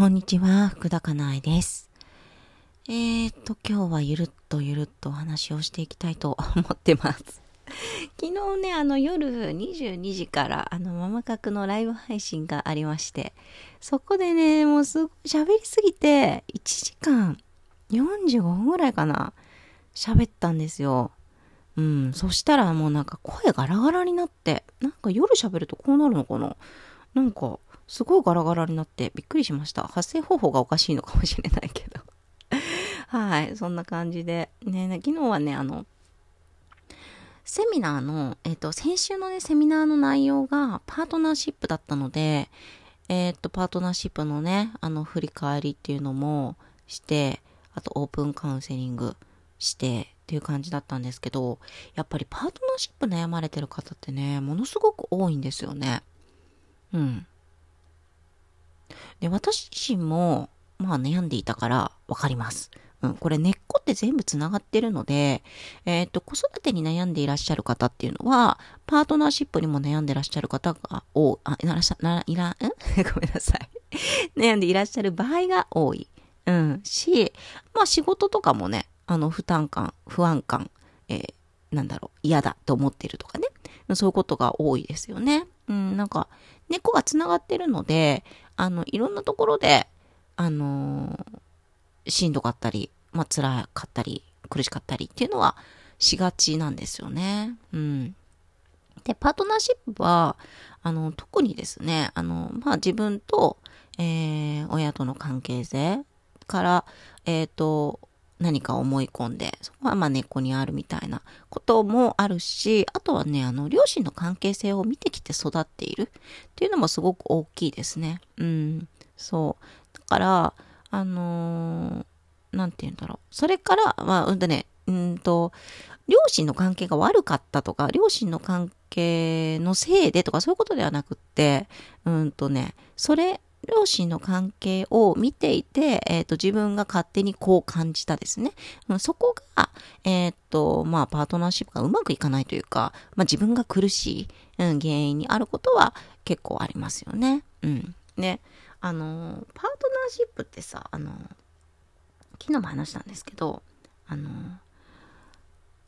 こんにちは、福田かなえです。えーと、今日はゆるっとゆるっとお話をしていきたいと思ってます。昨日ね、あの夜22時からあのママ角のライブ配信がありまして、そこでね、もうすごい喋りすぎて、1時間45分ぐらいかな、喋ったんですよ。うん、そしたらもうなんか声ガラガラになって、なんか夜喋るとこうなるのかな？なんか、すごいガラガラになってびっくりしました。発声方法がおかしいのかもしれないけど。はい、そんな感じで。ね、ね昨日はね、あの、セミナーの、えっ、と、先週のね、セミナーの内容がパートナーシップだったので、えっ、と、パートナーシップのね、あの、振り返りっていうのもして、あと、オープンカウンセリングして、っていう感じだったんですけど、やっぱりパートナーシップ悩まれてる方ってね、ものすごく多いんですよね。うん。で、私自身も、まあ悩んでいたからわかります。うん、これ根っこって全部つながってるので、えっ、と、子育てに悩んでいらっしゃる方っていうのは、パートナーシップにも悩んでいらっしゃる方が多い、あ、いらっしゃ、いら、ん？ごめんなさい。悩んでいらっしゃる場合が多い。うん、し、まあ仕事とかもね、あの、負担感、不安感、えーなんだろう、嫌だと思ってるとかね。そういうことが多いですよね。うん、なんか、根っこがつながってるので、あの、いろんなところで、あのーしんどかったり、まあ、辛かったり、苦しかったりっていうのはしがちなんですよね。うん。で、パートナーシップは、あの、特にですね、あの、まあ、自分と、えー、親との関係性から、えっ、と、何か思い込んで、そこはまあ根っこにあるみたいなこともあるし、あとはね、あの、両親の関係性を見てきて育っているっていうのもすごく大きいですね。うん。そう。だから、あのーなんて言うんだろう。それから、まあ、うんとね、うんと、両親の関係が悪かったとか、両親の関係のせいでとか、そういうことではなくって、うんとね、それ、両親の関係を見ていて、えっ、と、自分が勝手にこう感じたですね。うんそこが、えっ、と、まあ、パートナーシップがうまくいかないというか、まあ、自分が苦しい、うん、原因にあることは結構ありますよね。うん。で、あの、パートナーシップってさ、あの、昨日も話したんですけど、あの、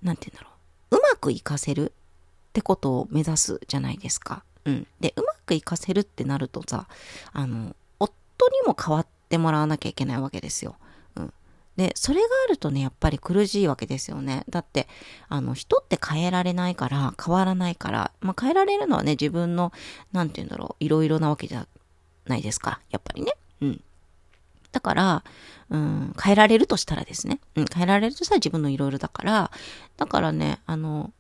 なんて言うんだろう。うまくいかせるってことを目指すじゃないですか。うん。で、うまくいかせるってなるとさ、あの、夫にも変わってもらわなきゃいけないわけですよ。うん。で、それがあるとね、やっぱり苦しいわけですよね。だって、あの、人って変えられないから、変わらないから、まあ、変えられるのはね、自分の、なんて言うんだろう、いろいろなわけじゃないですか。やっぱりね。うん。だから、うん、変えられるとしたらですね。うん、変えられるとしたら自分のいろいろだから、だからね、あの、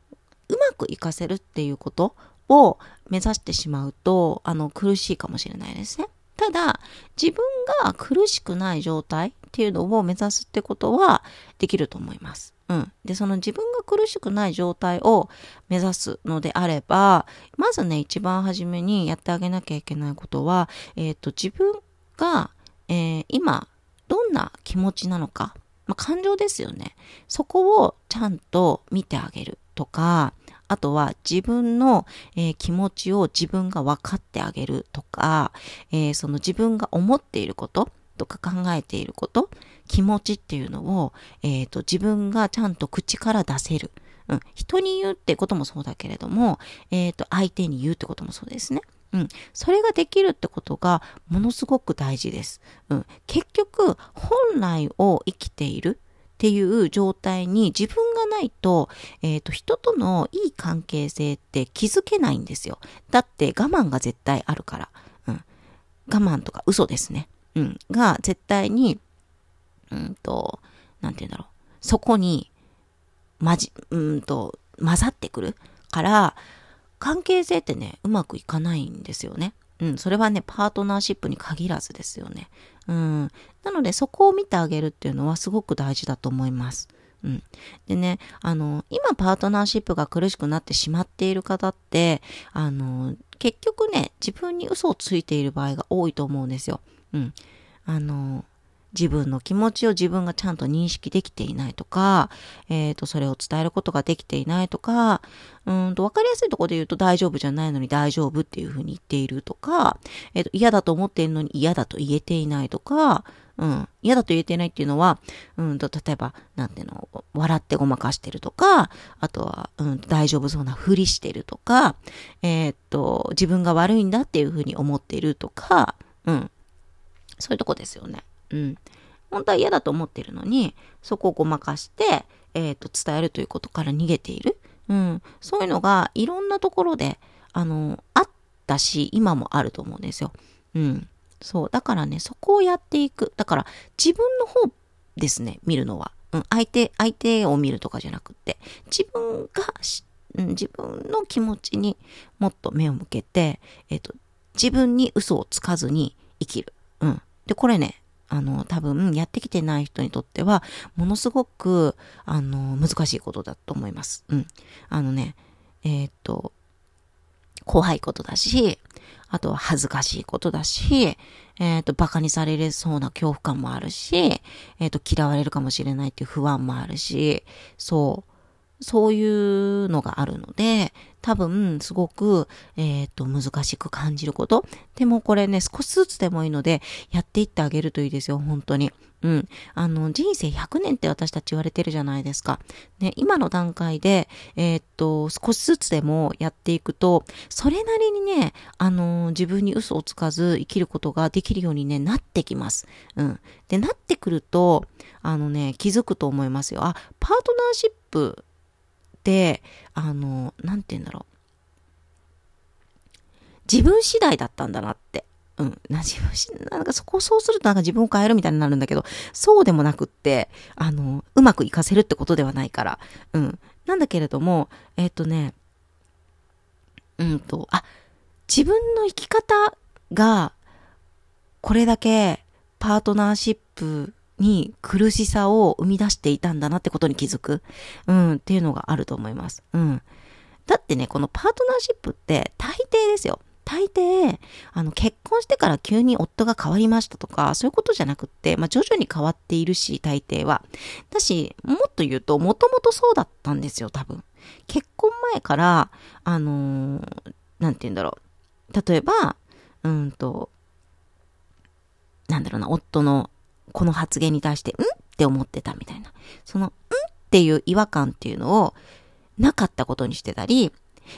うまくいかせるっていうことを目指してしまうと、あの、苦しいかもしれないですね。ただ、自分が苦しくない状態っていうのを目指すってことはできると思います。うん。で、その自分が苦しくない状態を目指すのであれば、まずね、一番初めにやってあげなきゃいけないことは、えっ、と、自分が、えー今、どんな気持ちなのか、まあ、感情ですよね。そこをちゃんと見てあげるとか、あとは自分の、えー気持ちを自分が分かってあげるとか、えーその自分が思っていることとか考えていること、気持ちっていうのを、えーと、自分がちゃんと口から出せる。うん、人に言うってこともそうだけれども、えっ、と、相手に言うってこともそうですね。うん。それができるってことがものすごく大事です。うん。結局、本来を生きているっていう状態に自分がないと、えっ、と、人とのいい関係性って気づけないんですよ。だって我慢が絶対あるから。うん。我慢とか嘘ですね。うん。が絶対に、うんと、なんて言うんだろう。そこに、まじ、うんと、混ざってくるから、関係性ってね、うまくいかないんですよね。うん、それはね、パートナーシップに限らずですよね。うん。なので、そこを見てあげるっていうのはすごく大事だと思います。うん。でね、あの、今パートナーシップが苦しくなってしまっている方って、あの、結局ね、自分に嘘をついている場合が多いと思うんですよ。うん。あの、自分の気持ちを自分がちゃんと認識できていないとか、えっ、ー、と、それを伝えることができていないとか、うんと、わかりやすいところで言うと大丈夫じゃないのに大丈夫っていうふうに言っているとか、えっ、ー、と、嫌だと思っているのに嫌だと言えていないとか、うん。嫌だと言えてないっていうのは、うんと、例えば、なんていうの、笑ってごまかしてるとか、あとは、うん、大丈夫そうなふりしてるとか、えー、っと、自分が悪いんだっていうふうに思っているとか、うん。そういうとこですよね。うん。本当は嫌だと思ってるのに、そこをごまかして、えー、と、伝えるということから逃げている。うん。そういうのが、いろんなところで、あの、あったし、今もあると思うんですよ。うん。そう。だからね、そこをやっていく。だから、自分の方ですね、見るのは。うん、相手、相手を見るとかじゃなくって、自分が、うん、自分の気持ちにもっと目を向けて、えっ、と、自分に嘘をつかずに生きる。うん。で、これね、あの、多分、やってきてない人にとっては、ものすごく、あの、難しいことだと思います。うん。あのね、えっ、と、怖いことだし、あとは恥ずかしいことだし、えっ、ー、と、馬鹿にされれそうな恐怖感もあるし、えっ、ー、と、嫌われるかもしれないっていう不安もあるし、そう、そういうのがあるので、多分、すごく、えっ、ー、と、難しく感じること。でもこれね、少しずつでもいいので、やっていってあげるといいですよ、本当に。うん。あの、人生100年って私たち言われてるじゃないですか。ね、今の段階で、えー、っと、少しずつでもやっていくと、それなりにね、あの、自分に嘘をつかず生きることができるようにね、なってきます。うん。で、なってくると、あのね、気づくと思いますよ。あ、パートナーシップ、あの、なんて言うんだろう。自分次第だったんだなって。うん。な、自分、なんかそこを、そうするとなんか自分を変えるみたいになるんだけど、そうでもなくって、あの、うまくいかせるってことではないから。うん。なんだけれども、えっ、ー、とね、うんと、あ、自分の生き方が、これだけパートナーシップに苦しさを生み出していたんだなってことに気づく。うん、っていうのがあると思います。うん。だってね、このパートナーシップって大抵ですよ。大抵、あの、結婚してから急に夫が変わりましたとか、そういうことじゃなくって、まあ、徐々に変わっているし、大抵は。だし、もっと言うと、もともとそうだったんですよ、多分。結婚前から、あのー、なんて言うんだろう。例えば、うんと、なんだろうな、夫のこの発言に対して、ん？って思ってたみたいな。その、ん？っていう違和感っていうのをなかったことにしてたり、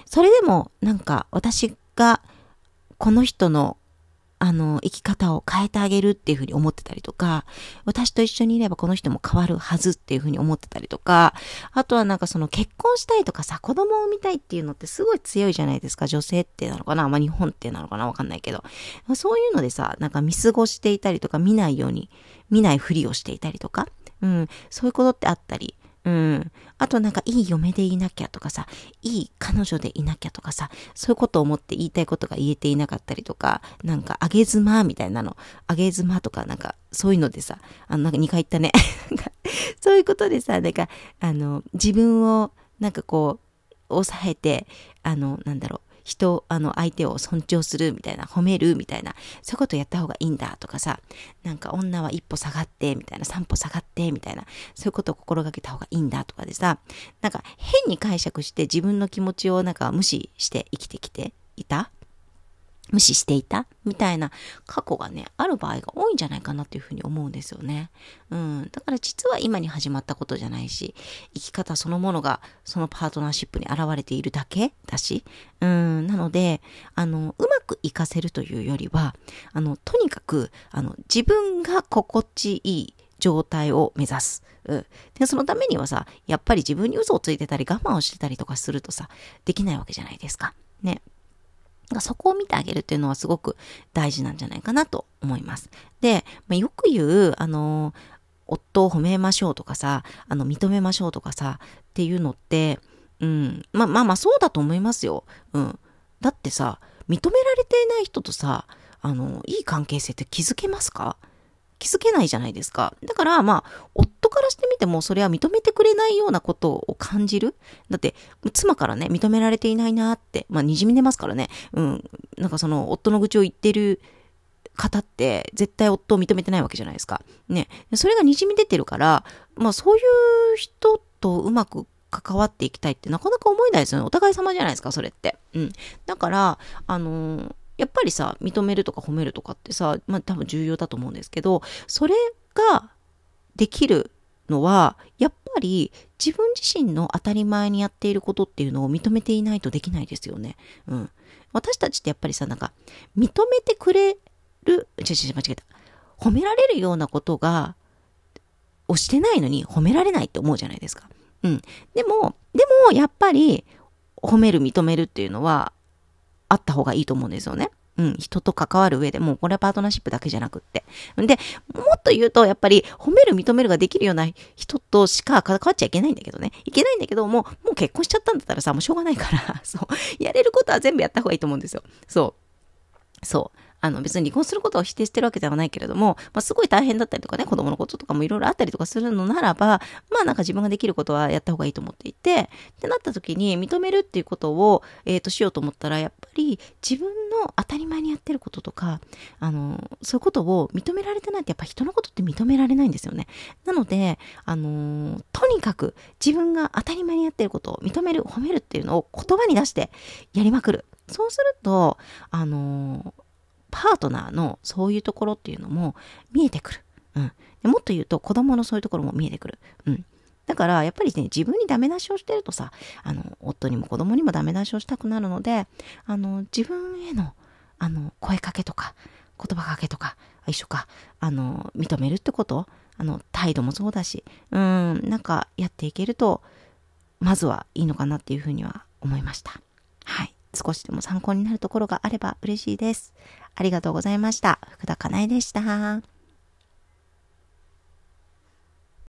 それでもなんか私がこの人のあの、生き方を変えてあげるっていうふうに思ってたりとか、私と一緒にいればこの人も変わるはずっていうふうに思ってたりとか、あとはなんかその結婚したいとかさ、子供を産みたいっていうのってすごい強いじゃないですか。女性ってなのかな？まあ日本ってなのかな？わかんないけど。そういうのでさ、なんか見過ごしていたりとか、見ないように、見ないふりをしていたりとか、うん、そういうことってあったり、うん。あとなんかいい嫁でいなきゃとかさ、いい彼女でいなきゃとかさ、そういうことを思って言いたいことが言えていなかったりとか、なんかあげ妻みたいなの、あげ妻とかなんかそういうのでさ、あのなんか2回言ったね。そういうことでさ、なんかあの自分をなんかこう、抑えて、あの、なんだろう、人、あの、相手を尊重するみたいな、褒めるみたいな、そういうことやった方がいいんだとかさ、なんか女は一歩下がって、みたいな、三歩下がって、みたいな、そういうことを心がけた方がいいんだとかでさ、なんか変に解釈して自分の気持ちをなんか無視して生きてきていた。無視していた？みたいな過去がね、ある場合が多いんじゃないかなっていうふうに思うんですよね。うん。だから実は今に始まったことじゃないし、生き方そのものがそのパートナーシップに現れているだけ？だし、うん。なので、あの、うまくいかせるというよりは、あの、とにかく、あの、自分が心地いい状態を目指す。うん。で、そのためにはさ、やっぱり自分に嘘をついてたり我慢をしてたりとかするとさ、できないわけじゃないですか。ね。そこを見てあげるっていうのはすごく大事なんじゃないかなと思います。で、まあ、よく言う、あの、夫を褒めましょうとかさ、あの、認めましょうとかさ、っていうのって、うん、まあまあまあそうだと思いますよ。うん。だってさ、認められていない人とさ、あの、いい関係性って築けますか？気づけないじゃないですか。だから、まあ、夫からしてみても、それは認めてくれないようなことを感じる。だって、妻からね、認められていないなって、まあ、滲み出ますからね。うん。なんかその、夫の愚痴を言ってる方って絶対夫を認めてないわけじゃないですか。ね。それが滲み出てるから、まあそういう人とうまく関わっていきたいってなかなか思えないですよね。お互い様じゃないですか、それって。うん。だから、あのー、やっぱりさ、認めるとか褒めるとかってさ、まあ多分重要だと思うんですけど、それができるのは、やっぱり自分自身の当たり前にやっていることっていうのを認めていないとできないですよね。うん。私たちってやっぱりさ、なんか、認めてくれる、違う違う間違えた。褒められるようなことが、をしてないのに褒められないって思うじゃないですか。うん。でも、でも、やっぱり、褒める、認めるっていうのは、あった方がいいと思うんですよね。うん、人と関わる上でもう、これはパートナーシップだけじゃなくって。で、もっと言うと、やっぱり、褒める、認めるができるような人としか関わっちゃいけないんだけどね。いけないんだけど、もう、もう結婚しちゃったんだったらさ、もうしょうがないから、そう、やれることは全部やった方がいいと思うんですよ。そう。そう。あの別に離婚することを否定してるわけではないけれども、まあ、すごい大変だったりとかね、子供のこととかもいろいろあったりとかするのならば、まあなんか自分ができることはやった方がいいと思っていて、ってなった時に認めるっていうことを、えっ、ー、としようと思ったら、やっぱり自分の当たり前にやってることとか、あの、そういうことを認められてないってやっぱ人のことって認められないんですよね。なので、あの、とにかく自分が当たり前にやってることを認める、褒めるっていうのを言葉に出してやりまくる。そうすると、あのパートナーのそういうところっていうのも見えてくる。うん。でもっと言うと子供のそういうところも見えてくる。うん。だから、やっぱりね、自分にダメ出しをしてるとさ、あの、夫にも子供にもダメ出しをしたくなるので、あの、自分への、あの、声かけとか、言葉かけとか、一緒か、あの、認めるってことあの、態度もそうだし、うん、なんかやっていけると、まずはいいのかなっていうふうには思いました。はい。少しでも参考になるところがあれば嬉しいです。ありがとうございました。福田かなえでした。